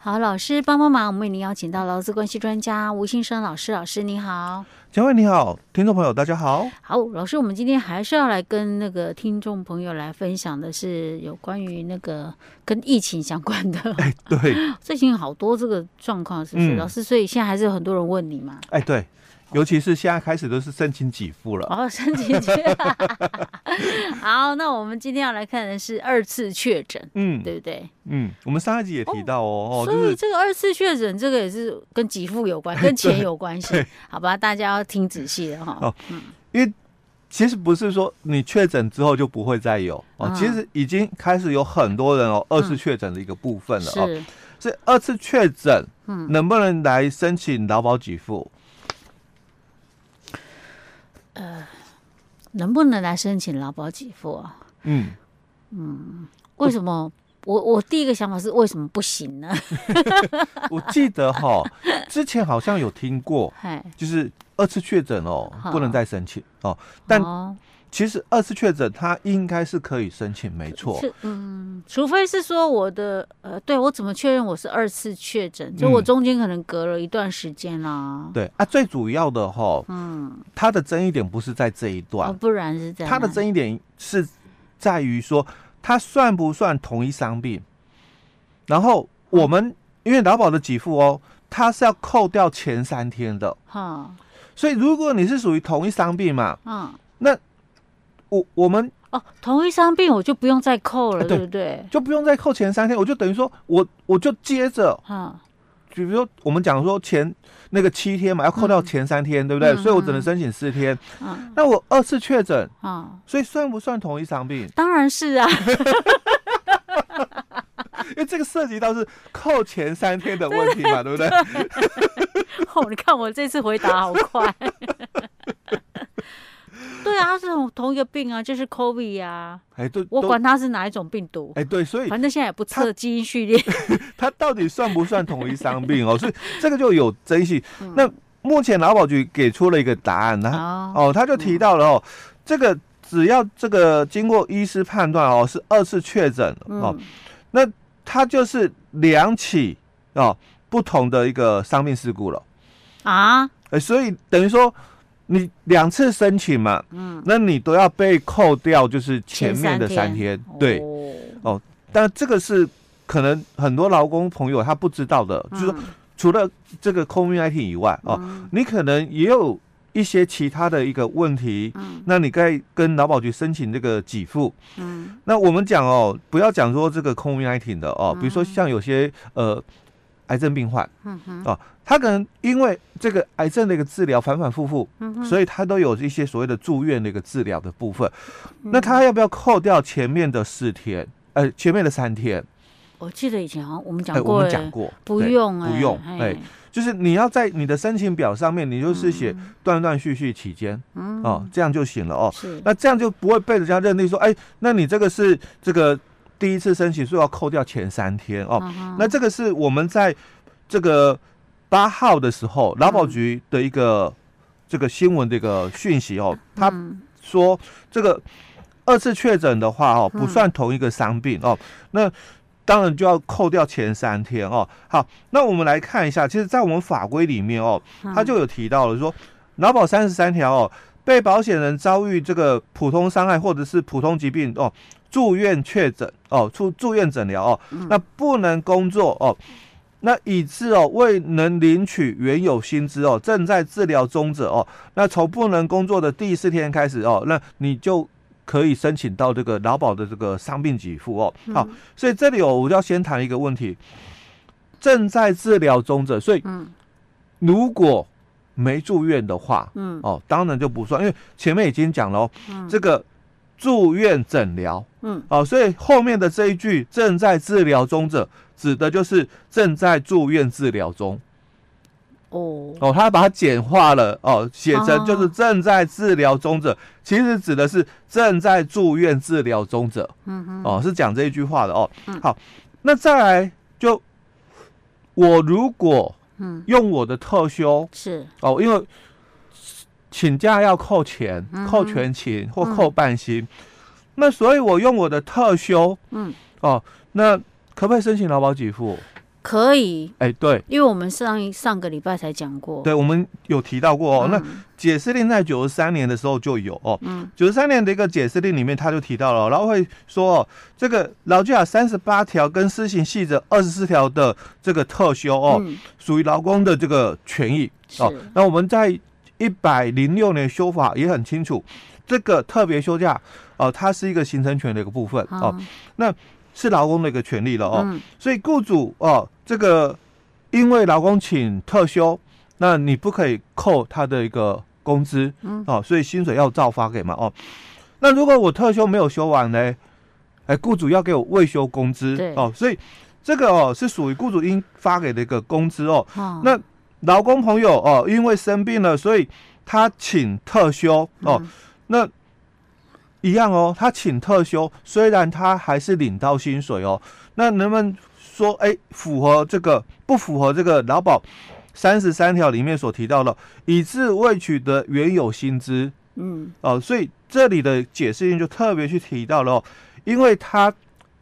好，老师帮帮忙，我们为您邀请到劳资关系专家吴信生老师，老师你好，嘉惠你好，听众朋友大家好。好，老师，我们今天还是要来跟那个听众朋友来分享的是有关于那个跟疫情相关的。哎，对，最近好多这个状况，是不是、嗯、老师？所以现在还是有很多人问你嘛？哎，对。尤其是现在开始都是申请给付了哦，申请给付。好，那我们今天要来看的是二次确诊，嗯，对不对？嗯，我们上一集也提到哦，哦，所以这个二次确诊，这个也是跟给付有关，跟钱有关系，好吧？大家要听仔细了哈。哦，嗯，因为其实不是说你确诊之后就不会再有哦，其实已经开始有很多人哦二次确诊的一个部分了哦。是，所以二次确诊，嗯，能不能来申请劳保给付？呃，能不能来申请劳保给付啊？嗯嗯，为什么？我我第一个想法是为什么不行呢？我记得哈，之前好像有听过，就是二次确诊哦，不能再申请哦，但。哦其实二次确诊，他应该是可以申请，没错。嗯，除非是说我的呃，对我怎么确认我是二次确诊？就我中间可能隔了一段时间啦、嗯。对啊，最主要的哈，嗯，他的争议点不是在这一段，哦、不然是在他的争议点是在于说，他算不算同一伤病？然后我们、嗯、因为劳保的给付哦，他是要扣掉前三天的，哈、嗯，所以如果你是属于同一伤病嘛，嗯，那。我我们哦，同一伤病我就不用再扣了，对不对？就不用再扣前三天，我就等于说我我就接着，哈，就比如说我们讲说前那个七天嘛，要扣掉前三天，对不对？所以我只能申请四天。那我二次确诊，啊，所以算不算同一伤病？当然是啊，因为这个涉及到是扣前三天的问题嘛，对不对？哦，你看我这次回答好快。对啊，他是同同一个病啊，就是 COVID 呀、啊。哎，对，我管他是哪一种病毒。哎，对，所以反正现在也不测基因序列。他到底算不算同一伤病哦？所以这个就有争议。嗯、那目前劳保局给出了一个答案，他哦，哦，他就提到了哦，嗯、这个只要这个经过医师判断哦，是二次确诊哦，嗯、那他就是两起哦不同的一个伤病事故了啊。哎，所以等于说。你两次申请嘛，嗯，那你都要被扣掉，就是前面的三天，天对，哦，哦，但这个是可能很多劳工朋友他不知道的，嗯、就是说除了这个 COVID-19 以外，哦，嗯、你可能也有一些其他的一个问题，嗯，那你该跟劳保局申请这个给付，嗯，那我们讲哦，不要讲说这个 COVID-19 的哦，比如说像有些呃。癌症病患，嗯哼，哦，他可能因为这个癌症的一个治疗反反复复，嗯哼，所以他都有一些所谓的住院的一个治疗的部分。嗯、那他要不要扣掉前面的四天？呃，前面的三天？我记得以前好像我们讲过，我们讲过，不用，不用，哎，就是你要在你的申请表上面，你就是写断断续续期间，嗯，哦，这样就行了哦。是，那这样就不会被人家认定说，哎，那你这个是这个。第一次申请书要扣掉前三天哦，uh. 那这个是我们在这个八号的时候，劳保局的一个这个新闻的一个讯息哦，他说这个二次确诊的话哦，不算同一个伤病哦，那当然就要扣掉前三天哦。好，那我们来看一下，其实，在我们法规里面哦，他就有提到了说，劳保三十三条哦，被保险人遭遇这个普通伤害或者是普通疾病哦。住院确诊哦，出住院诊疗哦，嗯、那不能工作哦，那以致哦未能领取原有薪资哦，正在治疗中者哦，那从不能工作的第四天开始哦，那你就可以申请到这个劳保的这个伤病给付哦。好，所以这里哦，我要先谈一个问题，正在治疗中者，所以如果没住院的话，嗯哦，当然就不算，因为前面已经讲了哦，嗯、这个。住院诊疗，嗯，哦，所以后面的这一句“正在治疗中者”指的就是正在住院治疗中。哦，哦，他把它简化了，哦，写成就是正在治疗中者，其实指的是正在住院治疗中者。嗯哼，哦，是讲这一句话的哦。好，那再来就我如果嗯。用我的特休。是。哦，因为。请假要扣钱，扣全勤或扣半薪，嗯、那所以我用我的特休，嗯，哦，那可不可以申请劳保给付？可以，哎，对，因为我们上一上个礼拜才讲过，对，我们有提到过哦。嗯、那解释令在九十三年的时候就有哦，嗯，九十三年的一个解释令里面他就提到了，然后会说哦，这个劳基法三十八条跟施行细则二十四条的这个特休哦，嗯、属于劳工的这个权益。哦。那我们在一百零六年修法也很清楚，这个特别休假哦，它是一个形成权的一个部分哦，哦。那是劳工的一个权利了哦，嗯、所以雇主哦，这个因为劳工请特休，那你不可以扣他的一个工资，嗯，哦，所以薪水要照发给嘛，哦，那如果我特休没有休完呢，哎，雇主要给我未休工资，对。哦，所以这个哦是属于雇主应发给的一个工资哦，哦那劳工朋友哦，因为生病了，所以他请特休哦，嗯、那。一样哦，他请特休，虽然他还是领到薪水哦，那能不能说，哎，符合这个不符合这个劳保三十三条里面所提到的，以致未取得原有薪资？嗯，哦，所以这里的解释性就特别去提到了哦，因为他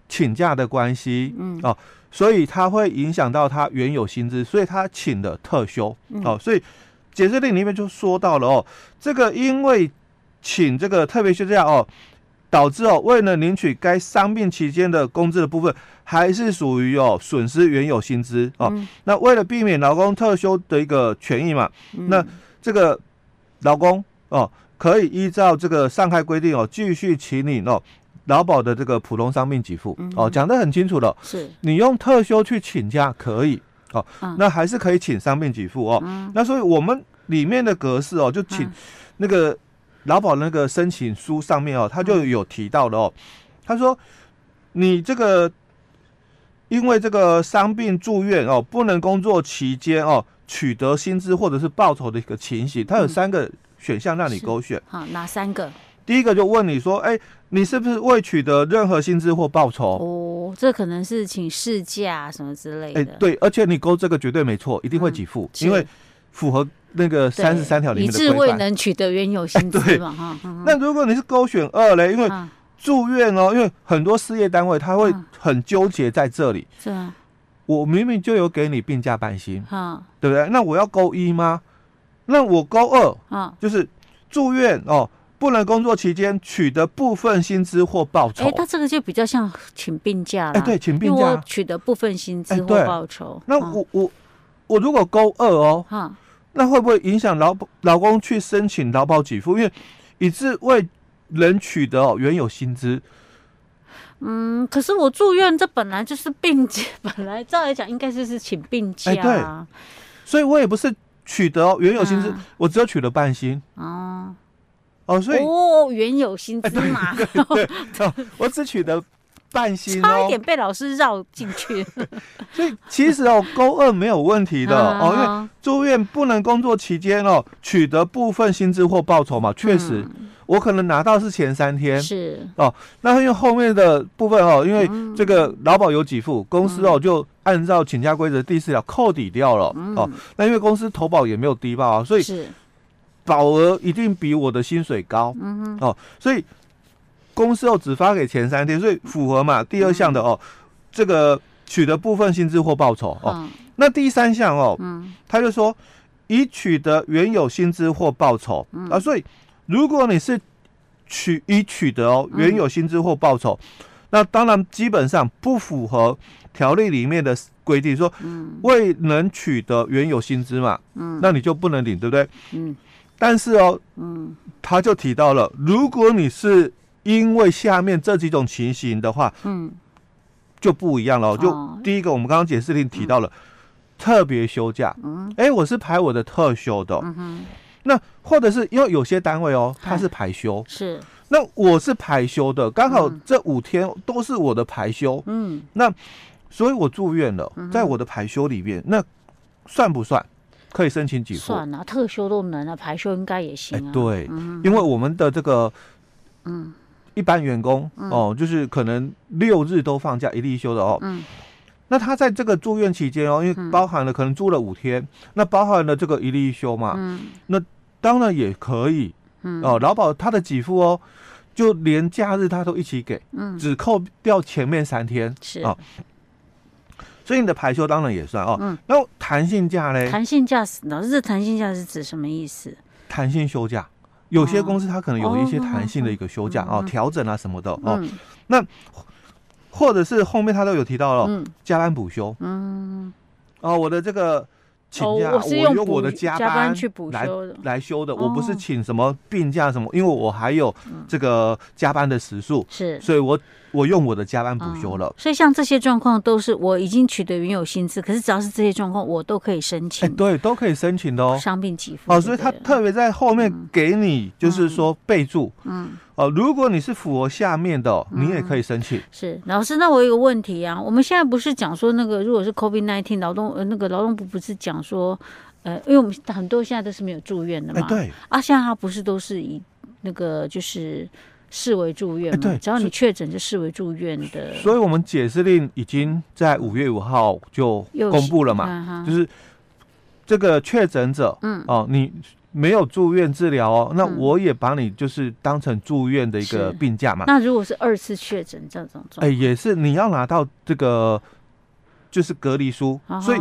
请假的关系，嗯，哦，所以他会影响到他原有薪资，所以他请的特休，哦，所以解释令里面就说到了哦，这个因为。请这个特别休假哦，导致哦，为了领取该伤病期间的工资的部分，还是属于哦损失原有薪资哦。嗯、那为了避免劳工特休的一个权益嘛，嗯、那这个劳工哦，可以依照这个上开规定哦，继续请领哦劳保的这个普通伤病给付、嗯、哦，讲得很清楚了。是，你用特休去请假可以哦，嗯、那还是可以请伤病给付哦。嗯、那所以我们里面的格式哦，就请那个。嗯劳保那个申请书上面哦，他就有提到的哦，他说你这个因为这个伤病住院哦，不能工作期间哦，取得薪资或者是报酬的一个情形，他有三个选项让你勾选。好，哪三个？第一个就问你说，哎，你是不是未取得任何薪资或报酬？哦，这可能是请事假什么之类的。哎，对，而且你勾这个绝对没错，一定会给付，因为符合。那个三十三条里面的规范，以致未能取得原有薪资嘛 哈。那如果你是勾选二嘞，因为住院哦，因为很多事业单位他会很纠结在这里。是啊。我明明就有给你病假半薪，哈，对不对？那我要勾一吗？那我勾二啊，就是住院哦，不能工作期间取得部分薪资或报酬。哎，他这个就比较像请病假了。哎，对，请病假取得部分薪资或报酬。那我我我如果勾二哦，哈。那会不会影响劳劳工去申请劳保给付？因为以致未能取得哦原有薪资。嗯，可是我住院，这本来就是病假，本来照来讲应该就是请病假。哎，对，所以我也不是取得原有薪资，我只有取得半薪。哦哦，所以哦原有薪资嘛，对 我只取得。半薪哦，差一点被老师绕进去。所以其实哦，勾二没有问题的哦，因为住院不能工作期间哦，取得部分薪资或报酬嘛，确实我可能拿到是前三天。是。哦，那因为后面的部分哦，因为这个劳保有给付，公司哦就按照请假规则第四条扣抵掉了。哦，那因为公司投保也没有低报啊，所以保额一定比我的薪水高。嗯哦，所以。公司哦只发给前三天，所以符合嘛？第二项的哦，嗯、这个取得部分薪资或报酬哦。嗯、那第三项哦，嗯，他就说已取得原有薪资或报酬、嗯、啊。所以如果你是取已取得哦原有薪资或报酬，嗯、那当然基本上不符合条例里面的规定，说未能取得原有薪资嘛，嗯，那你就不能领，对不对？嗯。但是哦，嗯，他就提到了，如果你是因为下面这几种情形的话，嗯，就不一样了。就第一个，我们刚刚解释里提到了特别休假，嗯，哎，我是排我的特休的，嗯哼，那或者是因为有些单位哦，它是排休，是，那我是排休的，刚好这五天都是我的排休，嗯，那所以我住院了，在我的排休里面，那算不算？可以申请给付？算啊，特休都能啊，排休应该也行啊。对，因为我们的这个，嗯。一般员工哦，就是可能六日都放假，一例休的哦。嗯。那他在这个住院期间哦，因为包含了可能住了五天，那包含了这个一例休嘛。嗯。那当然也可以。嗯。哦，劳保他的给付哦，就连假日他都一起给。嗯。只扣掉前面三天。是。啊。所以你的排休当然也算哦。嗯，然后弹性假嘞？弹性假，老师，这弹性假是指什么意思？弹性休假，有些公司它可能有一些弹性的一个休假啊，调整啊什么的哦。那或者是后面他都有提到了加班补休。嗯，哦，我的这个。请假，我用我的加班去补休的，来休的，我不是请什么病假什么，因为我还有这个加班的时数，是，所以我我用我的加班补休了。所以像这些状况都是我已经取得原有薪资，可是只要是这些状况，我都可以申请。对，都可以申请的哦。伤病给付哦，所以他特别在后面给你，就是说备注，嗯。哦，如果你是符合下面的，你也可以申请。是老师，那我有个问题啊，我们现在不是讲说那个，如果是 COVID-19 劳动呃那个劳动部不是讲说，呃，因为我们很多现在都是没有住院的嘛，对啊，现在他不是都是以那个就是视为住院嘛，对，只要你确诊就视为住院的。所以我们解释令已经在五月五号就公布了嘛，就是这个确诊者，嗯，哦，你。没有住院治疗哦，那我也把你就是当成住院的一个病假嘛。那如果是二次确诊这种哎，也是你要拿到这个就是隔离书。所以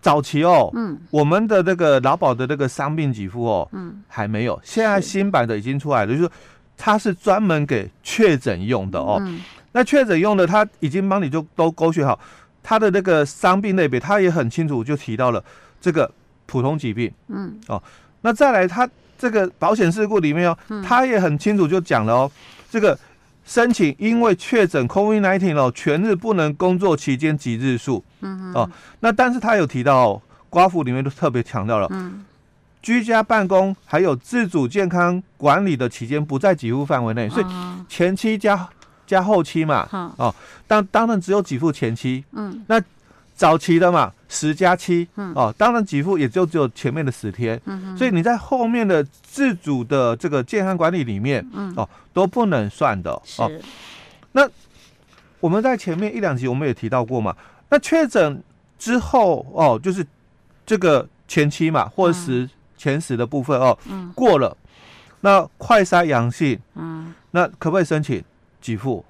早期哦，嗯，我们的那个劳保的这个伤病给付哦，嗯，还没有。现在新版的已经出来了，就是说它是专门给确诊用的哦。那确诊用的，它已经帮你就都勾选好，他的那个伤病类别，他也很清楚就提到了这个普通疾病，嗯，哦。那再来，他这个保险事故里面哦，他也很清楚就讲了哦，这个申请因为确诊 COVID-19 哦，全日不能工作期间及日数，嗯哦，那但是他有提到哦，刮服里面都特别强调了，嗯，居家办公还有自主健康管理的期间不在给付范围内，所以前期加加后期嘛，哦，当当然只有给付前期，嗯，那。早期的嘛，十加七哦，当然给付也就只有前面的十天，嗯、哼。所以你在后面的自主的这个健康管理里面，嗯、哦都不能算的是。哦。那我们在前面一两集我们也提到过嘛，那确诊之后哦，就是这个前期嘛，或者十、嗯、前十的部分哦，嗯、过了，那快筛阳性，嗯，那可不可以申请给付？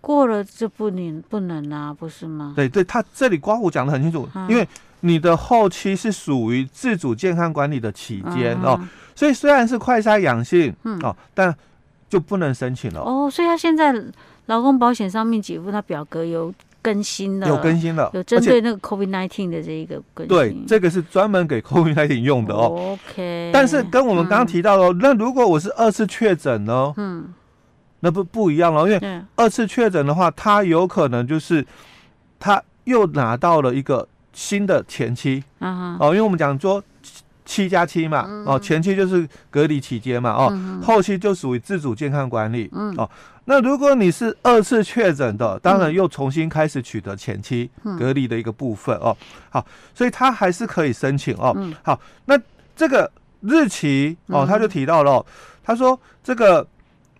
过了就不能不能啊，不是吗？对对，他这里刮胡讲的很清楚，嗯、因为你的后期是属于自主健康管理的期间、嗯、哦，所以虽然是快筛阳性、嗯、哦，但就不能申请了哦。所以他现在劳工保险上面给付他表格有更新了，有更新了，有针对那个 COVID nineteen 的这一个更新。对，这个是专门给 COVID nineteen 用的哦。OK，但是跟我们刚刚提到的，嗯、那如果我是二次确诊呢？嗯。那不不一样了，因为二次确诊的话，他有可能就是他又拿到了一个新的前期，哦，因为我们讲说七加七嘛，哦，前期就是隔离期间嘛，哦，后期就属于自主健康管理，哦，那如果你是二次确诊的，当然又重新开始取得前期隔离的一个部分哦，好，所以他还是可以申请哦，好，那这个日期哦，他就提到了，他说这个。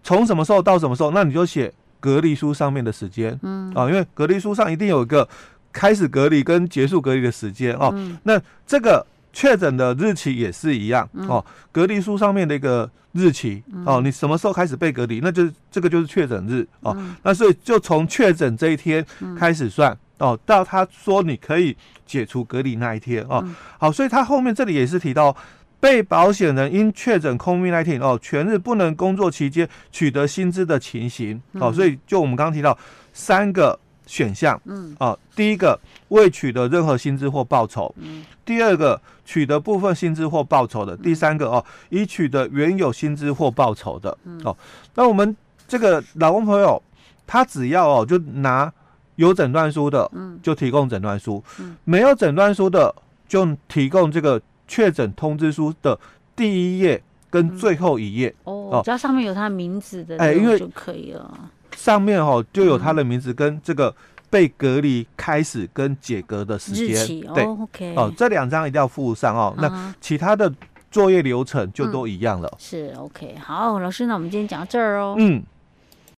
从什么时候到什么时候？那你就写隔离书上面的时间，嗯啊，因为隔离书上一定有一个开始隔离跟结束隔离的时间哦。嗯、那这个确诊的日期也是一样、嗯、哦，隔离书上面的一个日期、嗯、哦，你什么时候开始被隔离，那就是这个就是确诊日哦。嗯、那所以就从确诊这一天开始算、嗯、哦，到他说你可以解除隔离那一天哦。嗯、好，所以他后面这里也是提到。被保险人因确诊 COVID-19 哦，全日不能工作期间取得薪资的情形。哦，所以就我们刚刚提到三个选项，嗯，哦，第一个未取得任何薪资或报酬，嗯，第二个取得部分薪资或报酬的，第三个哦，已取得原有薪资或报酬的，嗯。哦，那我们这个老公朋友，他只要哦就拿有诊断书的，嗯，就提供诊断书，嗯，没有诊断书的就提供这个。确诊通知书的第一页跟最后一页、嗯、哦，只要上面有他名字的，哎，因为就可以了。上面哦就有他的名字跟这个被隔离开始跟解隔的时间，对、哦、，OK，哦，这两张一定要附上哦。嗯、那其他的作业流程就都一样了。嗯、是 OK，好，老师，那我们今天讲到这儿哦。嗯。